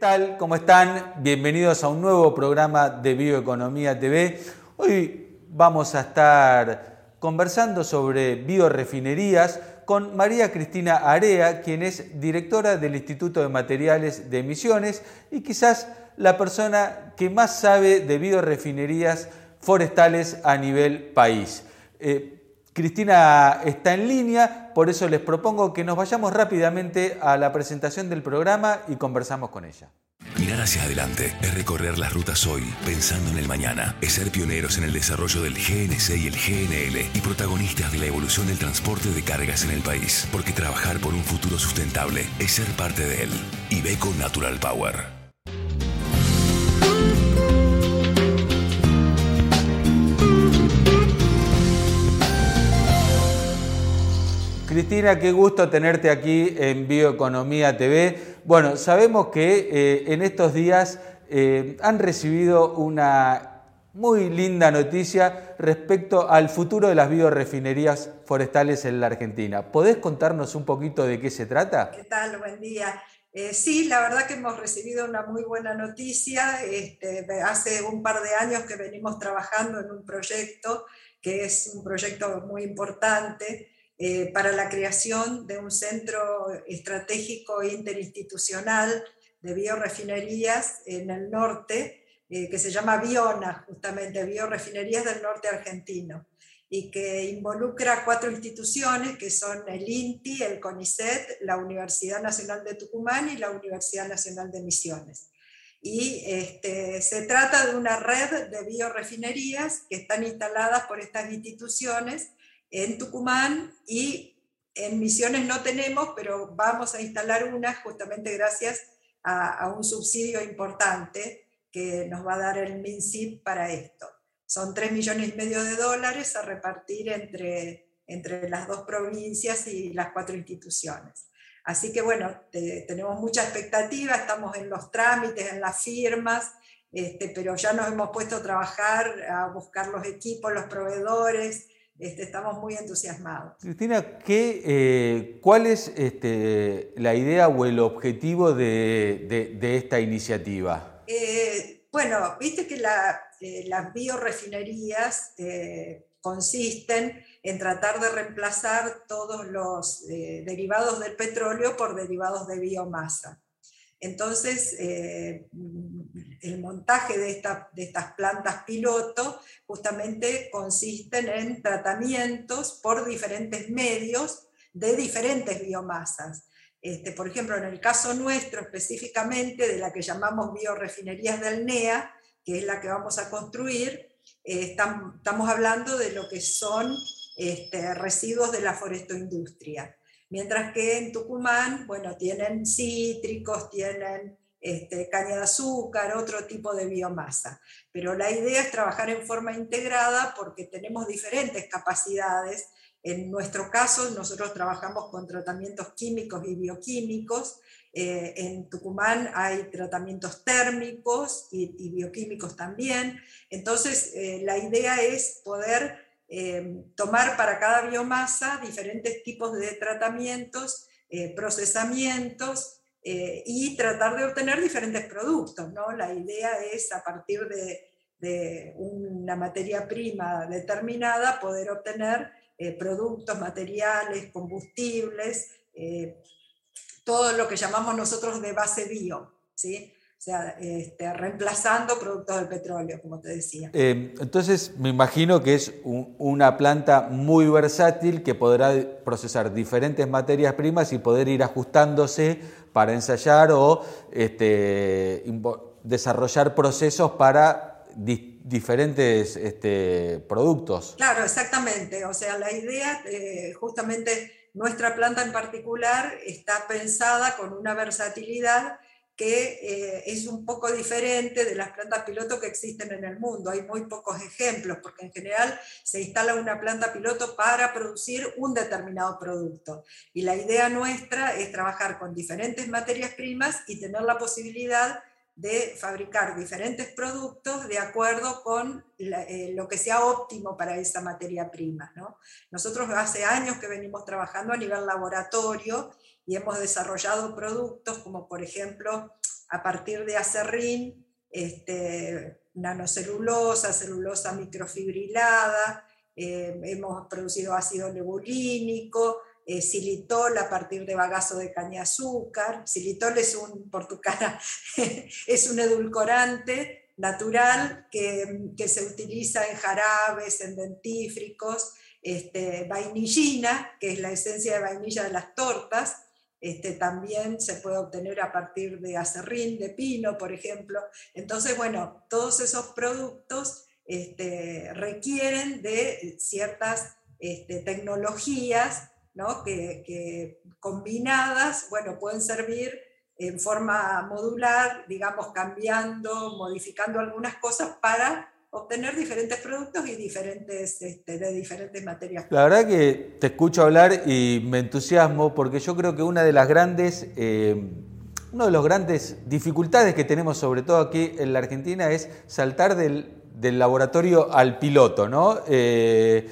tal? ¿Cómo están? Bienvenidos a un nuevo programa de Bioeconomía TV. Hoy vamos a estar conversando sobre biorefinerías con María Cristina Area, quien es directora del Instituto de Materiales de Emisiones y quizás la persona que más sabe de biorefinerías forestales a nivel país. Eh, Cristina está en línea, por eso les propongo que nos vayamos rápidamente a la presentación del programa y conversamos con ella. Mirar hacia adelante es recorrer las rutas hoy pensando en el mañana. Es ser pioneros en el desarrollo del GNC y el GNL y protagonistas de la evolución del transporte de cargas en el país. Porque trabajar por un futuro sustentable es ser parte de él. Ibeco Natural Power. Cristina, qué gusto tenerte aquí en Bioeconomía TV. Bueno, sabemos que eh, en estos días eh, han recibido una muy linda noticia respecto al futuro de las biorefinerías forestales en la Argentina. ¿Podés contarnos un poquito de qué se trata? ¿Qué tal? Buen día. Eh, sí, la verdad que hemos recibido una muy buena noticia. Este, hace un par de años que venimos trabajando en un proyecto que es un proyecto muy importante eh, para la creación de un centro estratégico interinstitucional de biorefinerías en el norte, eh, que se llama Biona, justamente, Biorefinerías del Norte Argentino, y que involucra cuatro instituciones que son el INTI, el CONICET, la Universidad Nacional de Tucumán y la Universidad Nacional de Misiones. Y este, se trata de una red de biorefinerías que están instaladas por estas instituciones en Tucumán y en Misiones no tenemos, pero vamos a instalar una justamente gracias a, un subsidio importante que nos va a dar el MINSIP para esto. Son 3 millones y medio de dólares a repartir entre, entre las dos provincias y las cuatro instituciones. Así que bueno, tenemos mucha expectativa, estamos en los trámites, en las firmas, este, pero ya nos hemos puesto a trabajar, a buscar los equipos, los proveedores, este, estamos muy entusiasmados. Cristina, ¿qué, eh, ¿cuál es este, la idea o el objetivo de, esta iniciativa? Eh, bueno, viste que eh, las biorefinerías consisten en tratar de reemplazar todos los derivados del petróleo por derivados de biomasa. Entonces, el montaje de, de estas plantas piloto justamente consisten en tratamientos por diferentes medios de diferentes biomasas. Este, por ejemplo, en el caso nuestro específicamente de la que llamamos biorefinerías del NEA, que es la que vamos a construir, eh, estamos hablando de lo que son este, residuos de la forestoindustria. Mientras que en Tucumán, bueno, tienen cítricos, tienen este, caña de azúcar, otro tipo de biomasa. Pero la idea es trabajar en forma integrada porque tenemos diferentes capacidades. En nuestro caso, nosotros trabajamos con tratamientos químicos y bioquímicos. Eh, en Tucumán hay tratamientos térmicos y, bioquímicos también. Entonces, eh, la idea es poder eh, tomar para cada biomasa diferentes tipos de tratamientos, procesamientos eh, y tratar de obtener diferentes productos. ¿no? La idea es a partir de, una materia prima determinada poder obtener eh, productos, materiales, combustibles, eh, todo lo que llamamos nosotros de base bio. ¿sí? o sea, este, reemplazando productos del petróleo, como te decía. entonces, me imagino que es una planta muy versátil que podrá procesar diferentes materias primas y poder ir ajustándose para ensayar o este, desarrollar procesos para diferentes este, productos. Claro, exactamente. O sea, la idea, eh, justamente nuestra planta en particular, está pensada con una versatilidad que eh, es un poco diferente de las plantas piloto que existen en el mundo. Hay muy pocos ejemplos, porque en general se instala una planta piloto para producir un determinado producto. Y la idea nuestra es trabajar con diferentes materias primas y tener la posibilidad de fabricar diferentes productos de acuerdo con eh, lo que sea óptimo para esa materia prima. ¿no? Nosotros hace años que venimos trabajando a nivel laboratorio y hemos desarrollado productos como por ejemplo a partir de acerrín, este, nanocelulosa, celulosa microfibrilada, eh, hemos producido ácido lebulínico, eh, xilitol a partir de bagazo de caña azúcar. Xilitol es un, por tu cara, es un edulcorante natural que, que, se utiliza en jarabes, en dentífricos, este, vainillina, que es la esencia de vainilla de las tortas, este, también se puede obtener a partir de acerrín, de pino, por ejemplo. Entonces, bueno, todos esos productos este, requieren de ciertas este, tecnologías ¿no? que, combinadas bueno, pueden servir en forma modular, digamos, cambiando, modificando algunas cosas para obtener diferentes productos y diferentes, este, de diferentes materias. La verdad que te escucho hablar y me entusiasmo porque yo creo que una de las grandes, eh, una de las grandes dificultades que tenemos sobre todo aquí en la Argentina es saltar del, laboratorio al piloto, ¿no? Eh,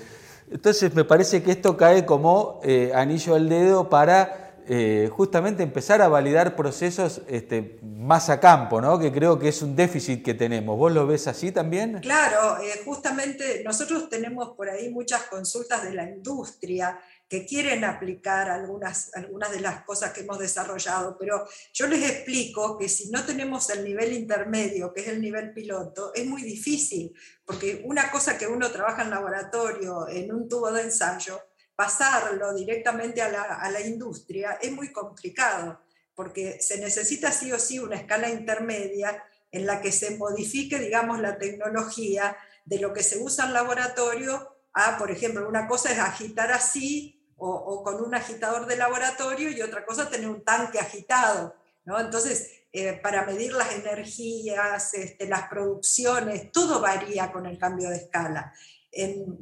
entonces me parece que esto cae como eh, anillo al dedo para eh, justamente empezar a validar procesos este, más a campo, ¿no? que creo que es un déficit que tenemos. ¿Vos lo ves así también? Claro, eh, justamente nosotros tenemos por ahí muchas consultas de la industria que quieren aplicar algunas, algunas de las cosas que hemos desarrollado, pero yo les explico que si no tenemos el nivel intermedio, que es el nivel piloto, es muy difícil, porque una cosa que uno trabaja en laboratorio, en un tubo de ensayo, pasarlo directamente a la, a la industria es muy complicado, porque se necesita sí o sí una escala intermedia en la que se modifique, digamos, la tecnología de lo que se usa en laboratorio a, por ejemplo, una cosa es agitar así o, con un agitador de laboratorio y otra cosa tener un tanque agitado. ¿no? Entonces, eh, para medir las energías, este, las producciones, todo varía con el cambio de escala. En,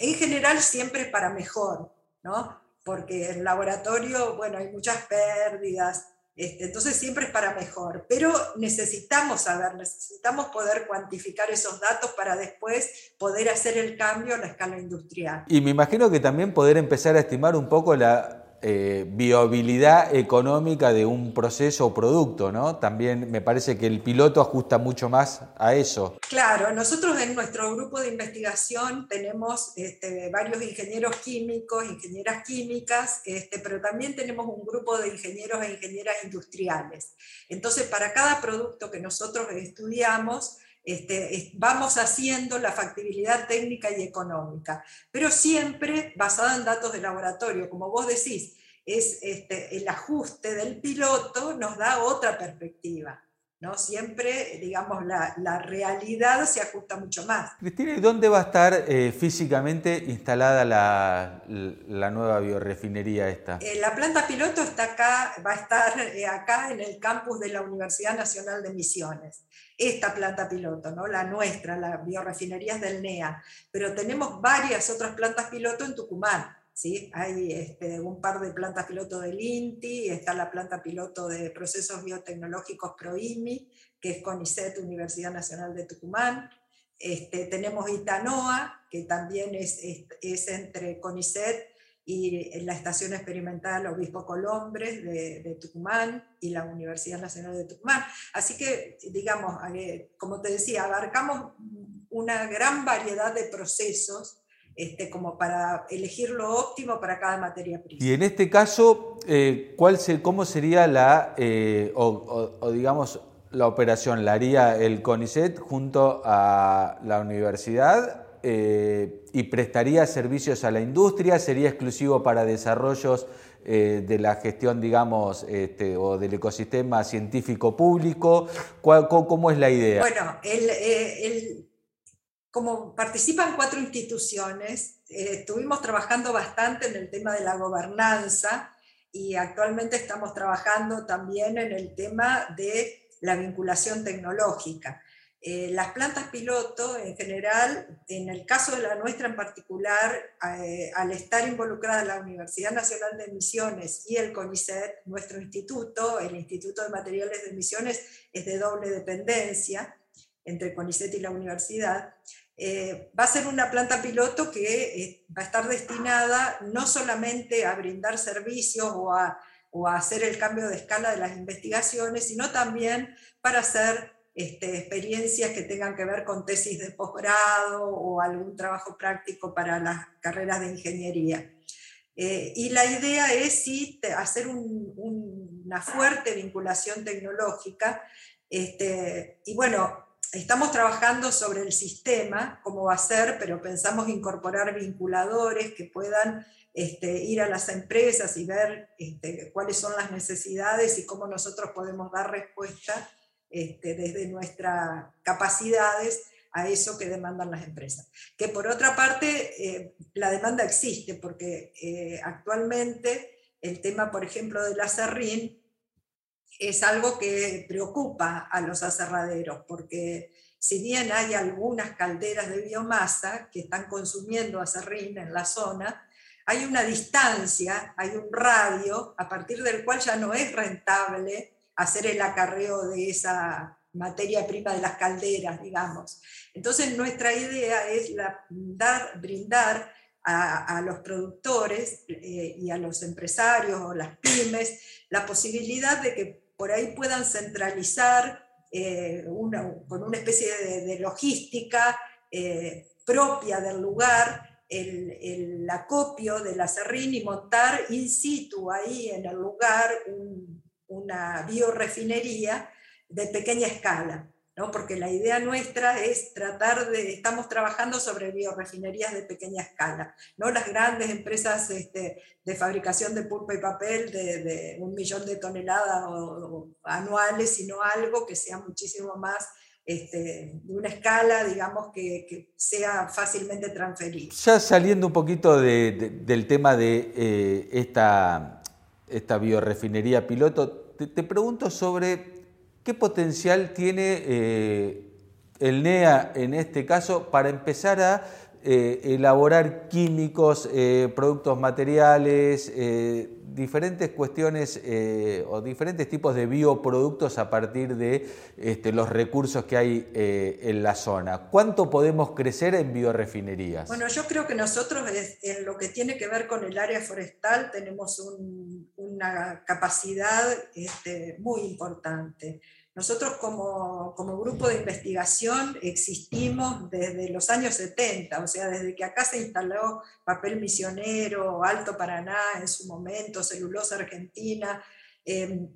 en general siempre para mejor, ¿no? porque en laboratorio, bueno, hay muchas pérdidas, este, entonces siempre es para mejor, pero necesitamos saber, necesitamos poder cuantificar esos datos para después poder hacer el cambio a la escala industrial. Y me imagino que también poder empezar a estimar un poco la eh, viabilidad económica de un proceso o producto, ¿no? También me parece que el piloto ajusta mucho más a eso. Claro, nosotros en nuestro grupo de investigación tenemos este, varios ingenieros químicos, ingenieras químicas, este, pero también tenemos un grupo de ingenieros e ingenieras industriales. Entonces, para cada producto que nosotros estudiamos, este, vamos haciendo la factibilidad técnica y económica, pero siempre basada en datos de laboratorio. Como vos decís, es este, el ajuste del piloto nos da otra perspectiva. ¿no? Siempre, digamos, la, realidad se ajusta mucho más. Cristina, ¿y dónde va a estar eh, físicamente instalada la, nueva biorefinería esta? Eh, la planta piloto está acá, va a estar eh, acá en el campus de la Universidad Nacional de Misiones. Esta planta piloto, ¿no? la nuestra, la biorefinería es del NEA, pero tenemos varias otras plantas piloto en Tucumán. ¿sí? Hay este, un par de plantas piloto del INTI, está la planta piloto de procesos biotecnológicos PROIMI, que es CONICET, Universidad Nacional de Tucumán. Este, tenemos Itanoa, que también es, entre CONICET y la Estación Experimental Obispo Colombres de, de, Tucumán y la Universidad Nacional de Tucumán. Así que, digamos, eh, como te decía, abarcamos una gran variedad de procesos este, como para elegir lo óptimo para cada materia prima. Y en este caso, eh, ¿cuál ¿cómo sería la, eh, o, digamos, la operación? ¿La haría el CONICET junto a la universidad eh, y prestaría servicios a la industria? ¿Sería exclusivo para desarrollos de la gestión, digamos, este, o del ecosistema científico público? ¿Cómo, es la idea? Bueno, el como participan cuatro instituciones, eh, estuvimos trabajando bastante en el tema de la gobernanza y actualmente estamos trabajando también en el tema de la vinculación tecnológica. Eh, las plantas piloto, en general, en el caso de la nuestra en particular, eh, al estar involucrada la Universidad Nacional de Misiones y el CONICET, nuestro instituto, el Instituto de Materiales de Misiones, es de doble dependencia entre CONICET y la universidad, eh, va a ser una planta piloto que va a estar destinada no solamente a brindar servicios o a o a hacer el cambio de escala de las investigaciones, sino también para hacer este, experiencias que tengan que ver con tesis de posgrado o algún trabajo práctico para las carreras de ingeniería. Eh, y la idea es sí, hacer una fuerte vinculación tecnológica. Este, y bueno, estamos trabajando sobre el sistema, cómo va a ser, pero pensamos incorporar vinculadores que puedan este, ir a las empresas y ver cuáles son las necesidades y cómo nosotros podemos dar respuesta este, desde nuestras capacidades a eso que demandan las empresas. Que por otra parte, eh, la demanda existe, porque eh, actualmente el tema, por ejemplo, del acerrín es algo que preocupa a los aserraderos, porque si bien hay algunas calderas de biomasa que están consumiendo acerrín en la zona, hay una distancia, hay un radio a partir del cual ya no es rentable hacer el acarreo de esa materia prima de las calderas, digamos. Entonces, nuestra idea es dar, brindar a, los productores eh, y a los empresarios o las pymes la posibilidad de que por ahí puedan centralizar eh, con una especie de, logística eh, propia del lugar el, acopio del acerrín y montar in situ ahí en el lugar una biorefinería de pequeña escala. ¿no? porque la idea nuestra es tratar de, estamos trabajando sobre biorefinerías de pequeña escala, no las grandes empresas este, de fabricación de pulpa y papel de, un millón de toneladas anuales, sino algo que sea muchísimo más este, de una escala, digamos, que, sea fácilmente transferible. Ya saliendo un poquito del tema de eh, esta, esta biorefinería piloto, te, pregunto sobre qué potencial tiene eh, el NEA en este caso para empezar a eh, elaborar químicos, productos materiales, diferentes cuestiones eh, o diferentes tipos de bioproductos a partir de este, los recursos que hay eh, en la zona. ¿Cuánto podemos crecer en biorefinerías? Bueno, yo creo que nosotros en lo que tiene que ver con el área forestal tenemos una capacidad este, muy importante. Nosotros como, grupo de investigación existimos desde los años 70, o sea, desde que acá se instaló papel misionero, Alto Paraná en su momento, celulosa argentina. Em,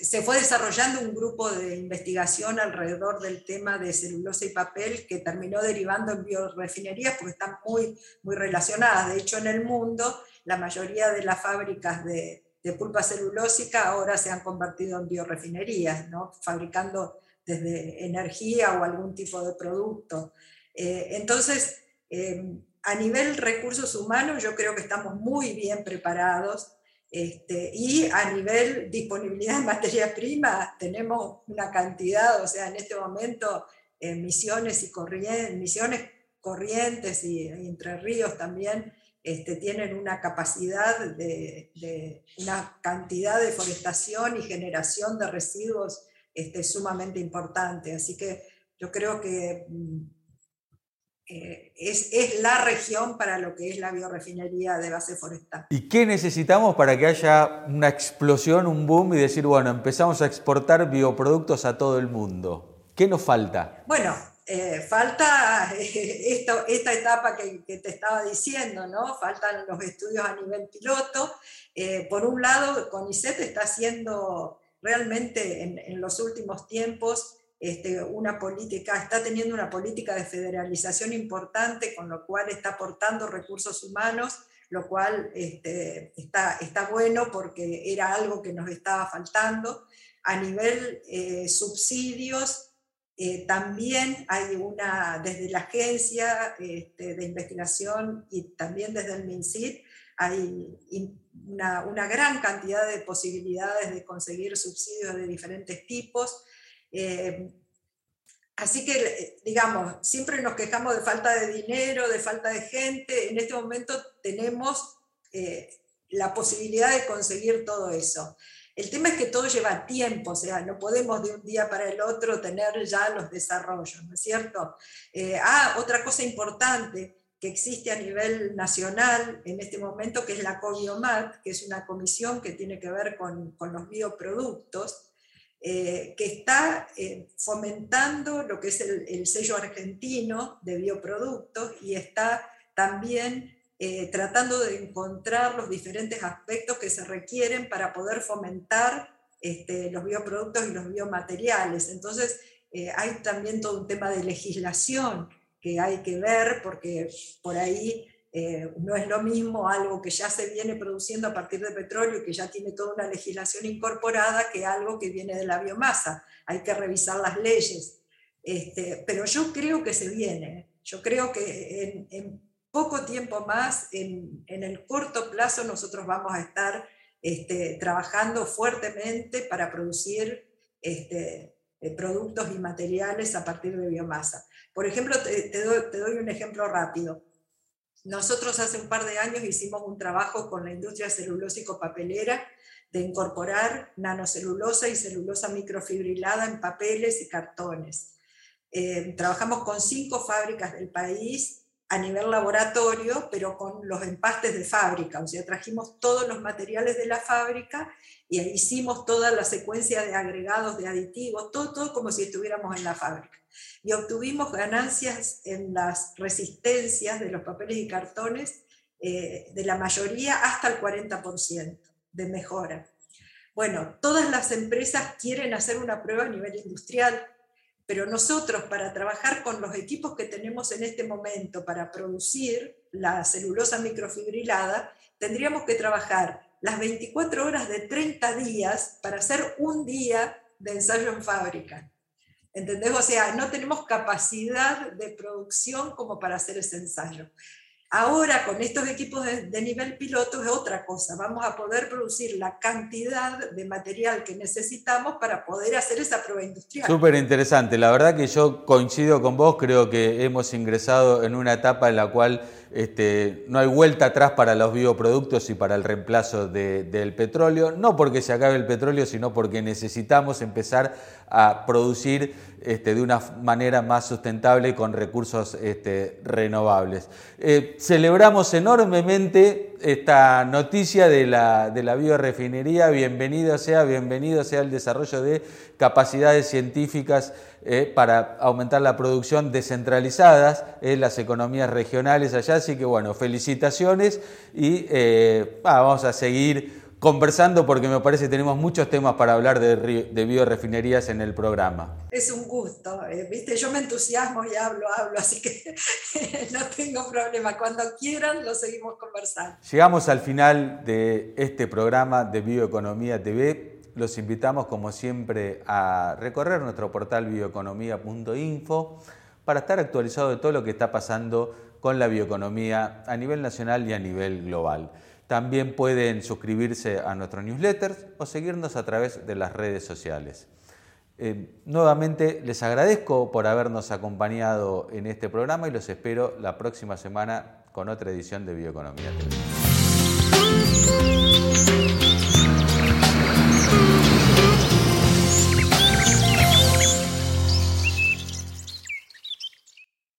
se fue desarrollando un grupo de investigación alrededor del tema de celulosa y papel que terminó derivando en biorefinerías porque están muy, muy relacionadas. De hecho, en el mundo, la mayoría de las fábricas de, de pulpa celulósica ahora se han convertido en biorefinerías, ¿no? fabricando desde energía o algún tipo de producto. Eh, entonces, em, a nivel recursos humanos, yo creo que estamos muy bien preparados este, y a nivel disponibilidad de materia prima, tenemos una cantidad, o sea, en este momento, misiones y corrientes, misiones corrientes y entre ríos también este, tienen una capacidad de, una cantidad de deforestación y generación de residuos este, sumamente importante. Así que yo creo que mm, eh, es, es, la región para lo que es la biorefinería de base forestal. ¿Y qué necesitamos para que haya una explosión, un boom y decir, bueno, empezamos a exportar bioproductos a todo el mundo? ¿Qué nos falta? Bueno, eh, falta esta, esta etapa que, te estaba diciendo, ¿no? Faltan los estudios a nivel piloto. Eh, por un lado, CONICET está haciendo realmente en, los últimos tiempos este, una política, está teniendo una política de federalización importante, con lo cual está aportando recursos humanos, lo cual este, está, está bueno porque era algo que nos estaba faltando. A nivel eh, subsidios, eh, también hay una, desde la agencia este, de investigación y también desde el MINSIT, hay una, una, gran cantidad de posibilidades de conseguir subsidios de diferentes tipos. Eh, así que, digamos, siempre nos quejamos de falta de dinero, de falta de gente. En este momento tenemos eh, la posibilidad de conseguir todo eso. El tema es que todo lleva tiempo, o sea, no podemos de un día para el otro tener ya los desarrollos, ¿no es cierto? Eh, ah, otra cosa importante, que existe a nivel nacional en este momento, que es la COBIOMAT, que es una comisión que tiene que ver con, los bioproductos, eh, que está eh, fomentando lo que es el, sello argentino de bioproductos y está también eh, tratando de encontrar los diferentes aspectos que se requieren para poder fomentar este, los bioproductos y los biomateriales. Entonces, hay también todo un tema de legislación que hay que ver, porque por ahí eh, no es lo mismo algo que ya se viene produciendo a partir de petróleo y que ya tiene toda una legislación incorporada que algo que viene de la biomasa. Hay que revisar las leyes. Este, pero yo creo que se viene. Yo creo que en, poco tiempo más, en, el corto plazo, nosotros vamos a estar este, trabajando fuertemente para producir este, eh, productos y materiales a partir de biomasa. Por ejemplo, te, doy, un ejemplo rápido. Nosotros hace un par de años hicimos un trabajo con la industria celulósico-papelera de incorporar nanocelulosa y celulosa microfibrilada en papeles y cartones. Eh, trabajamos con cinco fábricas del país a nivel laboratorio, pero con los empastes de fábrica, o sea, trajimos todos los materiales de la fábrica y hicimos toda la secuencia de agregados, de aditivos, todo, todo como si estuviéramos en la fábrica. Y obtuvimos ganancias en las resistencias de los papeles y cartones eh, de la mayoría hasta el 40% de mejora. Bueno, todas las empresas quieren hacer una prueba a nivel industrial, pero nosotros para trabajar con los equipos que tenemos en este momento para producir la celulosa microfibrilada, tendríamos que trabajar las 24 horas de 30 días para hacer un día de ensayo en fábrica. ¿Entendés? O sea, no tenemos capacidad de producción como para hacer ese ensayo. Ahora, con estos equipos de, nivel piloto es otra cosa. Vamos a poder producir la cantidad de material que necesitamos para poder hacer esa prueba industrial. Súper interesante. La verdad que yo coincido con vos. Creo que hemos ingresado en una etapa en la cual este, no hay vuelta atrás para los bioproductos y para el reemplazo del petróleo, no porque se acabe el petróleo, sino porque necesitamos empezar a producir este, de una manera más sustentable con recursos este, renovables. Eh, celebramos enormemente esta noticia de la, de la biorefinería, bienvenido sea, bienvenido sea el desarrollo de capacidades científicas eh, para aumentar la producción descentralizadas en las economías regionales allá. Así que bueno, felicitaciones y eh, vamos a seguir conversando porque me parece que tenemos muchos temas para hablar de, de biorefinerías en el programa. Es un gusto, viste, yo me entusiasmo y hablo, hablo, así que no tengo problema. Cuando quieran lo seguimos conversando. Llegamos al final de este programa de Bioeconomía TV. Los invitamos, como siempre, a recorrer nuestro portal bioeconomía.info para estar actualizado de todo lo que está pasando con la bioeconomía a nivel nacional y a nivel global. También pueden suscribirse a nuestro newsletter o seguirnos a través de las redes sociales. Eh, nuevamente les agradezco por habernos acompañado en este programa y los espero la próxima semana con otra edición de Bioeconomía TV. Thank you.